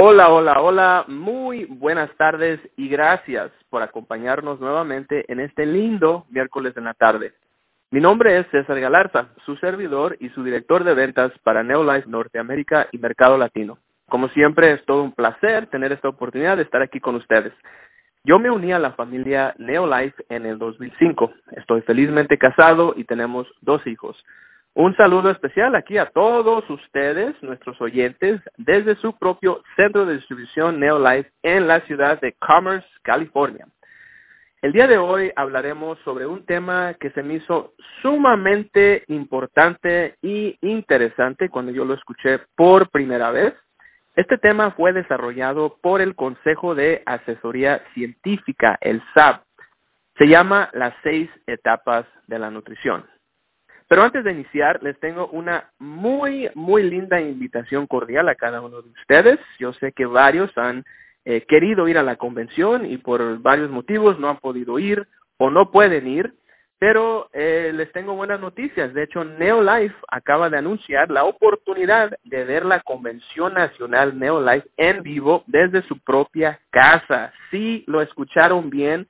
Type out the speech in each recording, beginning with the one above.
Hola, hola, hola, muy buenas tardes y gracias por acompañarnos nuevamente en este lindo miércoles en la tarde. Mi nombre es César Galarza, su servidor y su director de ventas para Neolife Norteamérica y Mercado Latino. Como siempre, es todo un placer tener esta oportunidad de estar aquí con ustedes. Yo me uní a la familia Neolife en el 2005. Estoy felizmente casado y tenemos dos hijos. Un saludo especial aquí a todos ustedes, nuestros oyentes, desde su propio centro de distribución Neolife en la ciudad de Commerce, California. El día de hoy hablaremos sobre un tema que se me hizo sumamente importante y interesante cuando yo lo escuché por primera vez. Este tema fue desarrollado por el Consejo de Asesoría Científica, el SAB. Se llama las seis etapas de la nutrición. Pero antes de iniciar, les tengo una muy, muy linda invitación cordial a cada uno de ustedes. Yo sé que varios han eh, querido ir a la convención y por varios motivos no han podido ir o no pueden ir, pero eh, les tengo buenas noticias. De hecho, Neolife acaba de anunciar la oportunidad de ver la Convención Nacional Neolife en vivo desde su propia casa. Si lo escucharon bien,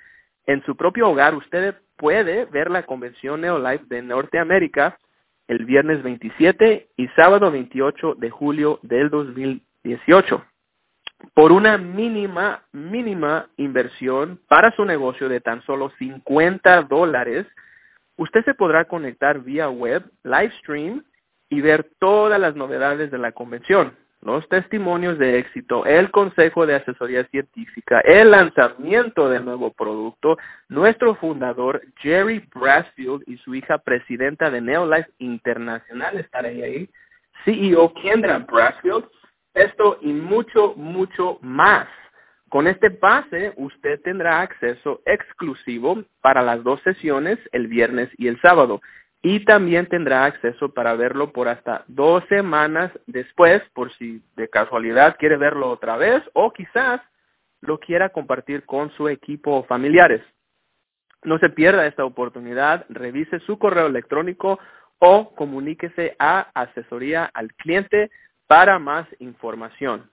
en su propio hogar, ustedes puede ver la convención Neolife de Norteamérica el viernes 27 y sábado 28 de julio del 2018 por una mínima, mínima inversión para su negocio de tan solo 50 dólares, usted se podrá conectar vía web, live stream y ver todas las novedades de la convención los testimonios de éxito, el consejo de asesoría científica, el lanzamiento del nuevo producto, nuestro fundador Jerry Brasfield y su hija presidenta de Neolife Internacional estarán ahí, CEO Kendra Brasfield, esto y mucho, mucho más. Con este pase, usted tendrá acceso exclusivo para las dos sesiones, el viernes y el sábado y también tendrá acceso para verlo por hasta dos semanas después, por si de casualidad quiere verlo otra vez o quizás lo quiera compartir con su equipo o familiares. No se pierda esta oportunidad, revise su correo electrónico o comuníquese a asesoría al cliente para más información.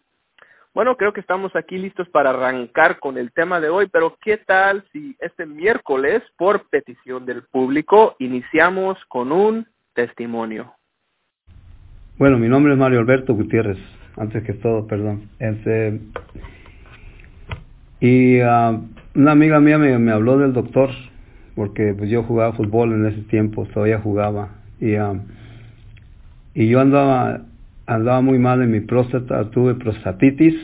Bueno, creo que estamos aquí listos para arrancar con el tema de hoy, pero ¿qué tal si este miércoles, por petición del público, iniciamos con un testimonio? Bueno, mi nombre es Mario Alberto Gutiérrez, antes que todo, perdón. Este, y uh, una amiga mía me, habló del doctor, porque pues, yo jugaba fútbol en ese tiempo, todavía jugaba. Y, uh, y yo andaba andaba muy mal en mi próstata, tuve prostatitis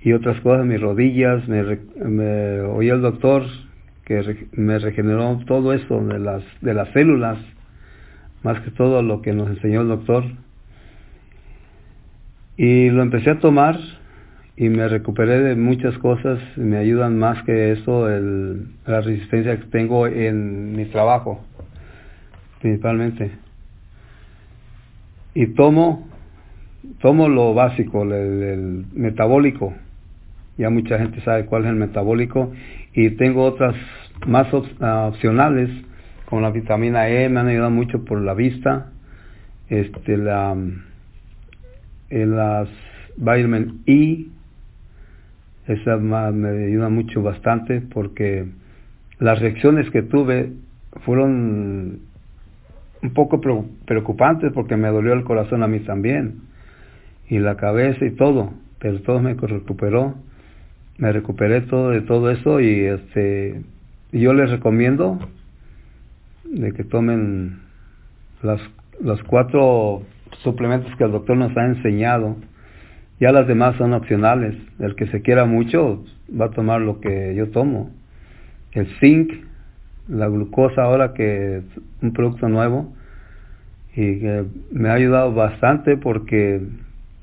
y otras cosas, mis rodillas, me, me oí el doctor que me regeneró todo eso de las, de las células, más que todo lo que nos enseñó el doctor. Y lo empecé a tomar y me recuperé de muchas cosas, me ayudan más que eso, el, la resistencia que tengo en mi trabajo, principalmente y tomo, tomo lo básico, el, metabólico. Ya mucha gente sabe cuál es el metabólico. Y tengo otras más ah, opcionales, como la vitamina E, me han ayudado mucho por la vista. Este, la, las vitamin E, esa me ayuda mucho bastante porque las reacciones que tuve fueron un poco preocupante porque me dolió el corazón a mí también y la cabeza y todo, pero todo me recuperó, me recuperé todo de todo eso y este yo les recomiendo de que tomen las, los cuatro suplementos que el doctor nos ha enseñado. Ya las demás son opcionales. El que se quiera mucho va a tomar lo que yo tomo. El zinc, la glucosa ahora que es un producto nuevo y que me ha ayudado bastante porque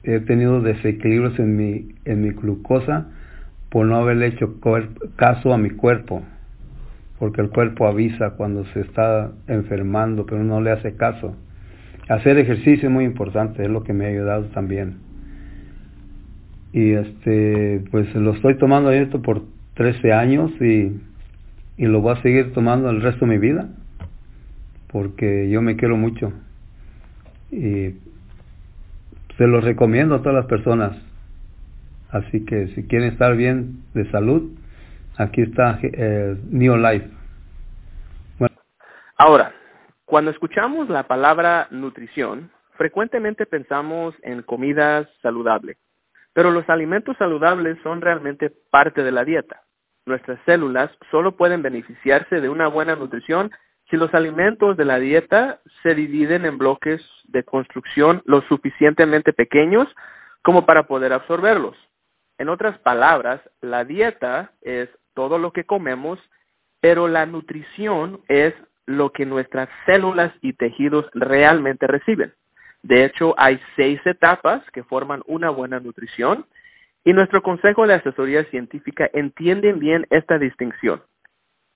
he tenido desequilibrios en mi, en mi glucosa por no haberle hecho caso a mi cuerpo, porque el cuerpo avisa cuando se está enfermando, pero no le hace caso. Hacer ejercicio es muy importante, es lo que me ha ayudado también. Y este, pues lo estoy tomando esto por 13 años y y lo voy a seguir tomando el resto de mi vida porque yo me quiero mucho y se lo recomiendo a todas las personas Así que si quieren estar bien de salud, aquí está eh, Neolife. Bueno. Ahora, cuando escuchamos la palabra nutrición, frecuentemente pensamos en comida saludable, pero los alimentos saludables son realmente parte de la dieta. Nuestras células solo pueden beneficiarse de una buena nutrición si los alimentos de la dieta se dividen en bloques de construcción lo suficientemente pequeños como para poder absorberlos. En otras palabras, la dieta es todo lo que comemos, pero la nutrición es lo que nuestras células y tejidos realmente reciben. De hecho, hay seis etapas que forman una buena nutrición y nuestro Consejo de Asesoría Científica entiende bien esta distinción.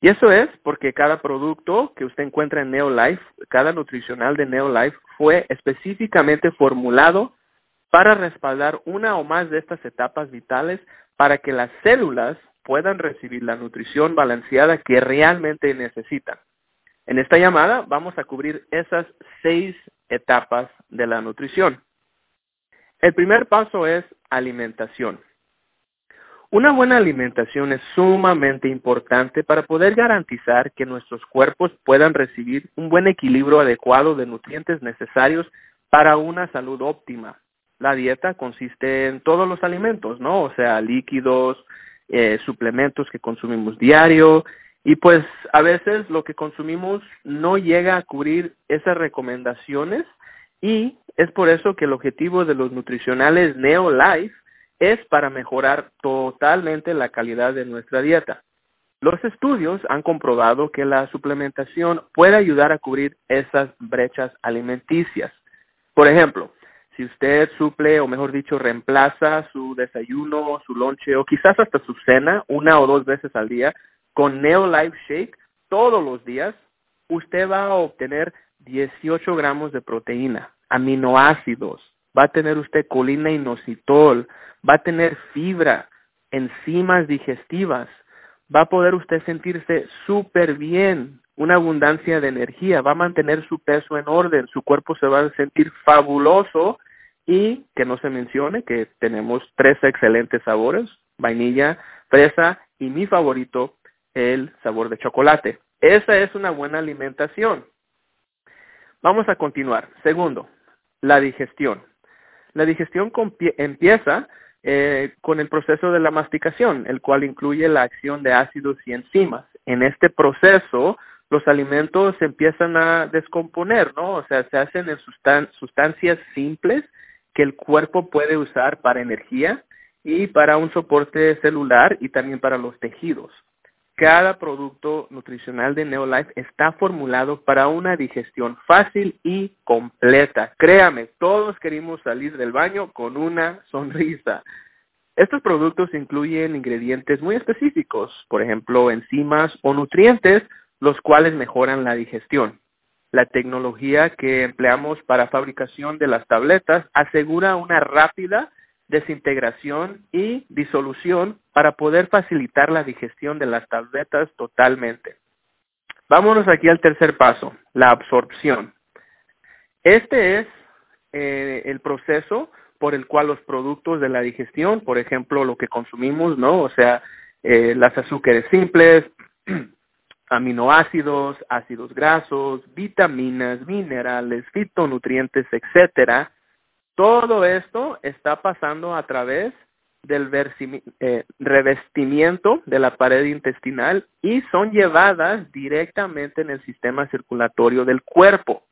Y eso es porque cada producto que usted encuentra en Neolife, cada nutricional de Neolife, fue específicamente formulado para respaldar una o más de estas etapas vitales para que las células puedan recibir la nutrición balanceada que realmente necesitan. En esta llamada vamos a cubrir esas seis etapas de la nutrición. El primer paso es alimentación. Una buena alimentación es sumamente importante para poder garantizar que nuestros cuerpos puedan recibir un buen equilibrio adecuado de nutrientes necesarios para una salud óptima la dieta consiste en todos los alimentos, ¿no? O sea, líquidos, eh, suplementos que consumimos diario y pues a veces lo que consumimos no llega a cubrir esas recomendaciones y es por eso que el objetivo de los nutricionales NeoLife es para mejorar totalmente la calidad de nuestra dieta. Los estudios han comprobado que la suplementación puede ayudar a cubrir esas brechas alimenticias. Por ejemplo, si usted suple, o mejor dicho, reemplaza su desayuno, su lonche, o quizás hasta su cena, una o dos veces al día, con Neolife Shake, todos los días, usted va a obtener 18 gramos de proteína, aminoácidos, va a tener usted colina inositol, va a tener fibra, enzimas digestivas, va a poder usted sentirse súper bien, una abundancia de energía, va a mantener su peso en orden, su cuerpo se va a sentir fabuloso y que no se mencione que tenemos tres excelentes sabores, vainilla, fresa y mi favorito, el sabor de chocolate. Esa es una buena alimentación. Vamos a continuar. Segundo, la digestión. La digestión empieza eh, con el proceso de la masticación, el cual incluye la acción de ácidos y enzimas. En este proceso, los alimentos empiezan a descomponer, ¿no? O sea, se hacen en sustancias simples que el cuerpo puede usar para energía y para un soporte celular y también para los tejidos. Cada producto nutricional de Neolife está formulado para una digestión fácil y completa. Créame, todos queremos salir del baño con una sonrisa. Estos productos incluyen ingredientes muy específicos, por ejemplo, enzimas o nutrientes, los cuales mejoran la digestión. La tecnología que empleamos para fabricación de las tabletas asegura una rápida desintegración y disolución para poder facilitar la digestión de las tabletas totalmente. Vámonos aquí al tercer paso, la absorción. Este es eh, el proceso por el cual los productos de la digestión, por ejemplo, lo que consumimos, ¿no? O sea, eh, las azúcares simples, aminoácidos, ácidos grasos, vitaminas, minerales, fitonutrientes, etcétera. Todo esto está pasando a través del eh, revestimiento de la pared intestinal y son llevadas directamente en el sistema circulatorio del cuerpo.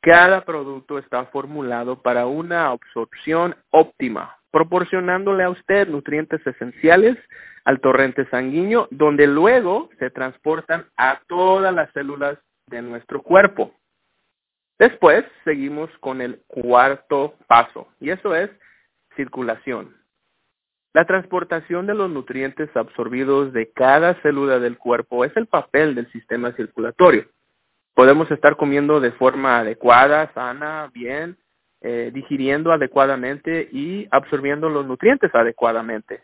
Cada producto está formulado para una absorción óptima, proporcionándole a usted nutrientes esenciales al torrente sanguíneo, donde luego se transportan a todas las células de nuestro cuerpo. Después seguimos con el cuarto paso, y eso es circulación. La transportación de los nutrientes absorbidos de cada célula del cuerpo es el papel del sistema circulatorio. Podemos estar comiendo de forma adecuada, sana, bien, eh, digiriendo adecuadamente y absorbiendo los nutrientes adecuadamente.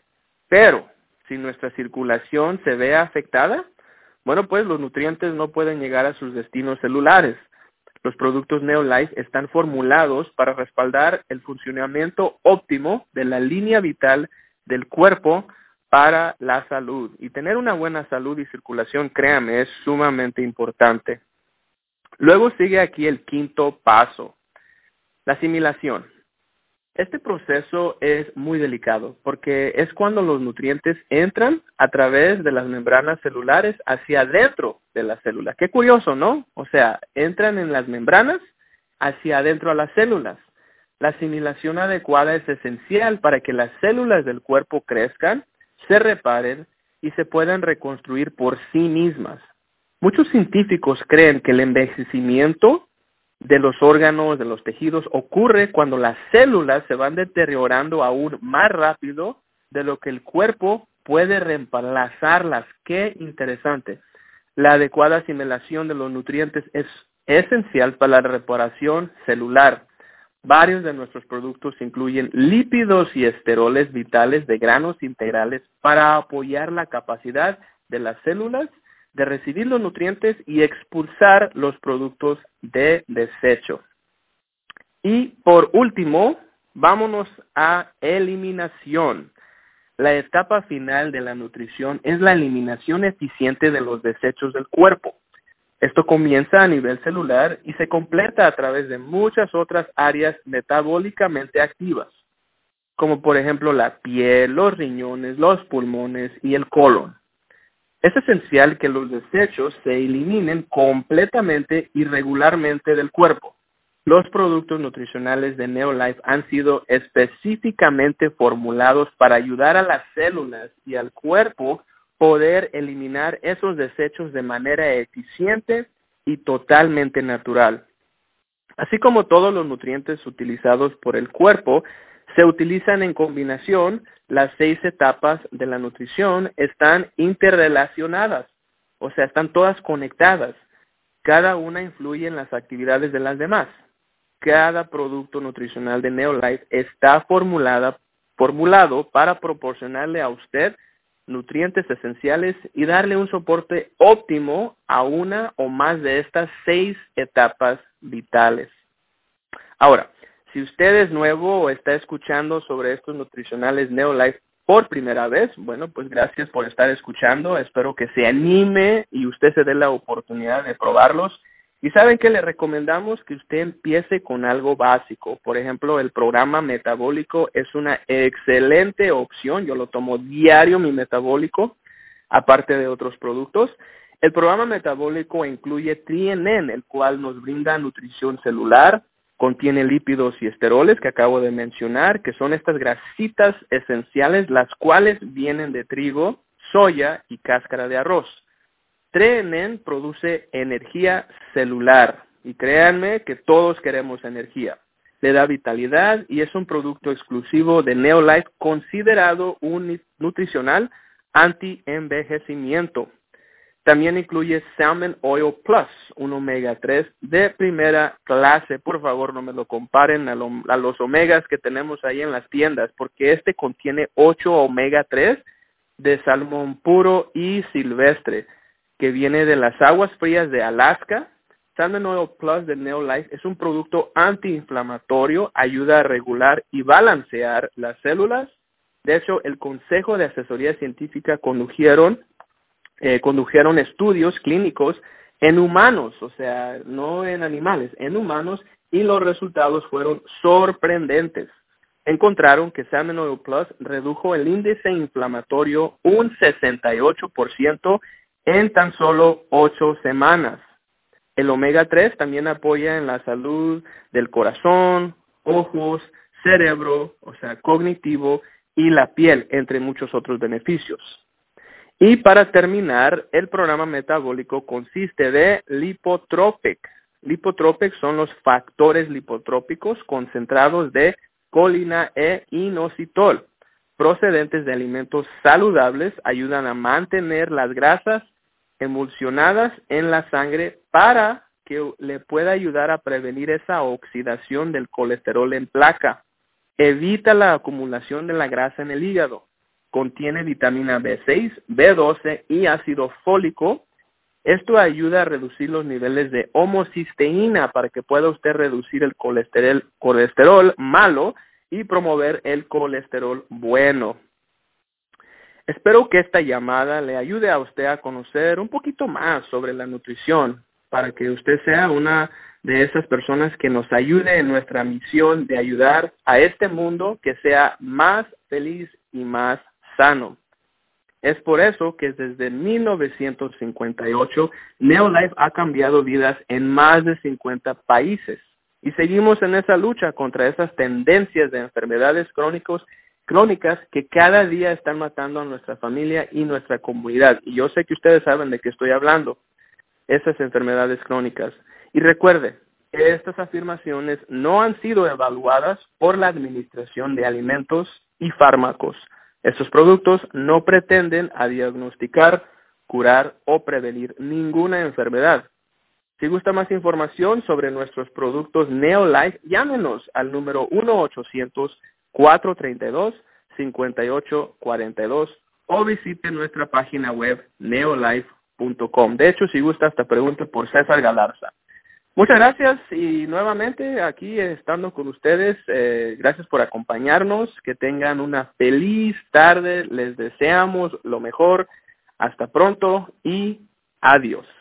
Pero si nuestra circulación se ve afectada, bueno, pues los nutrientes no pueden llegar a sus destinos celulares. Los productos Neolife están formulados para respaldar el funcionamiento óptimo de la línea vital del cuerpo para la salud. Y tener una buena salud y circulación, créame, es sumamente importante. Luego sigue aquí el quinto paso, la asimilación. Este proceso es muy delicado porque es cuando los nutrientes entran a través de las membranas celulares hacia adentro de la célula. Qué curioso, ¿no? O sea, entran en las membranas hacia adentro a las células. La asimilación adecuada es esencial para que las células del cuerpo crezcan, se reparen y se puedan reconstruir por sí mismas. Muchos científicos creen que el envejecimiento de los órganos, de los tejidos, ocurre cuando las células se van deteriorando aún más rápido de lo que el cuerpo puede reemplazarlas. Qué interesante. La adecuada asimilación de los nutrientes es esencial para la reparación celular. Varios de nuestros productos incluyen lípidos y esteroles vitales de granos integrales para apoyar la capacidad de las células de recibir los nutrientes y expulsar los productos de desecho. Y por último, vámonos a eliminación. La etapa final de la nutrición es la eliminación eficiente de los desechos del cuerpo. Esto comienza a nivel celular y se completa a través de muchas otras áreas metabólicamente activas, como por ejemplo la piel, los riñones, los pulmones y el colon. Es esencial que los desechos se eliminen completamente y regularmente del cuerpo. Los productos nutricionales de Neolife han sido específicamente formulados para ayudar a las células y al cuerpo poder eliminar esos desechos de manera eficiente y totalmente natural. Así como todos los nutrientes utilizados por el cuerpo se utilizan en combinación, las seis etapas de la nutrición están interrelacionadas, o sea, están todas conectadas. Cada una influye en las actividades de las demás. Cada producto nutricional de Neolife está formulada, formulado para proporcionarle a usted nutrientes esenciales y darle un soporte óptimo a una o más de estas seis etapas vitales. Ahora, si usted es nuevo o está escuchando sobre estos nutricionales Neolife por primera vez, bueno, pues gracias por estar escuchando. Espero que se anime y usted se dé la oportunidad de probarlos. Y saben que le recomendamos que usted empiece con algo básico. Por ejemplo, el programa metabólico es una excelente opción. Yo lo tomo diario, mi metabólico, aparte de otros productos. El programa metabólico incluye TriNN, el cual nos brinda nutrición celular, contiene lípidos y esteroles que acabo de mencionar, que son estas grasitas esenciales, las cuales vienen de trigo, soya y cáscara de arroz. TreNN produce energía celular y créanme que todos queremos energía. Le da vitalidad y es un producto exclusivo de Neolife considerado un nutricional anti-envejecimiento. También incluye Salmon Oil Plus, un omega 3 de primera clase. Por favor, no me lo comparen a, los omegas que tenemos ahí en las tiendas, porque este contiene 8 omega 3 de salmón puro y silvestre, que viene de las aguas frías de Alaska. Salmon Oil Plus de Neolife es un producto antiinflamatorio, ayuda a regular y balancear las células. De hecho, el Consejo de Asesoría Científica condujeron eh, condujeron estudios clínicos en humanos, o sea, no en animales, en humanos, y los resultados fueron sorprendentes. Encontraron que Salmon Plus redujo el índice inflamatorio un 68% en tan solo 8 semanas. El omega 3 también apoya en la salud del corazón, ojos, cerebro, o sea, cognitivo y la piel, entre muchos otros beneficios. Y para terminar, el programa metabólico consiste de lipotropic. Lipotropic son los factores lipotrópicos concentrados de colina e inositol, procedentes de alimentos saludables, ayudan a mantener las grasas emulsionadas en la sangre para que le pueda ayudar a prevenir esa oxidación del colesterol en placa. Evita la acumulación de la grasa en el hígado contiene vitamina B6, B12 y ácido fólico. Esto ayuda a reducir los niveles de homocisteína para que pueda usted reducir el colesterol, malo y promover el colesterol bueno. Espero que esta llamada le ayude a usted a conocer un poquito más sobre la nutrición para que usted sea una de esas personas que nos ayude en nuestra misión de ayudar a este mundo que sea más feliz y más sano. Es por eso que desde 1958 Neolife ha cambiado vidas en más de 50 países y seguimos en esa lucha contra esas tendencias de enfermedades crónicas que cada día están matando a nuestra familia y nuestra comunidad. Y yo sé que ustedes saben de qué estoy hablando, esas enfermedades crónicas. Y recuerde, estas afirmaciones no han sido evaluadas por la Administración de Alimentos y Fármacos. Estos productos no pretenden a diagnosticar, curar o prevenir ninguna enfermedad. Si gusta más información sobre nuestros productos Neolife, llámenos al número 1-800-432-5842 o visite nuestra página web neolife.com. De hecho, si gusta, hasta pregunte por César Galarza. Muchas gracias y nuevamente aquí estando con ustedes, eh, gracias por acompañarnos, que tengan una feliz tarde, les deseamos lo mejor, hasta pronto y adiós.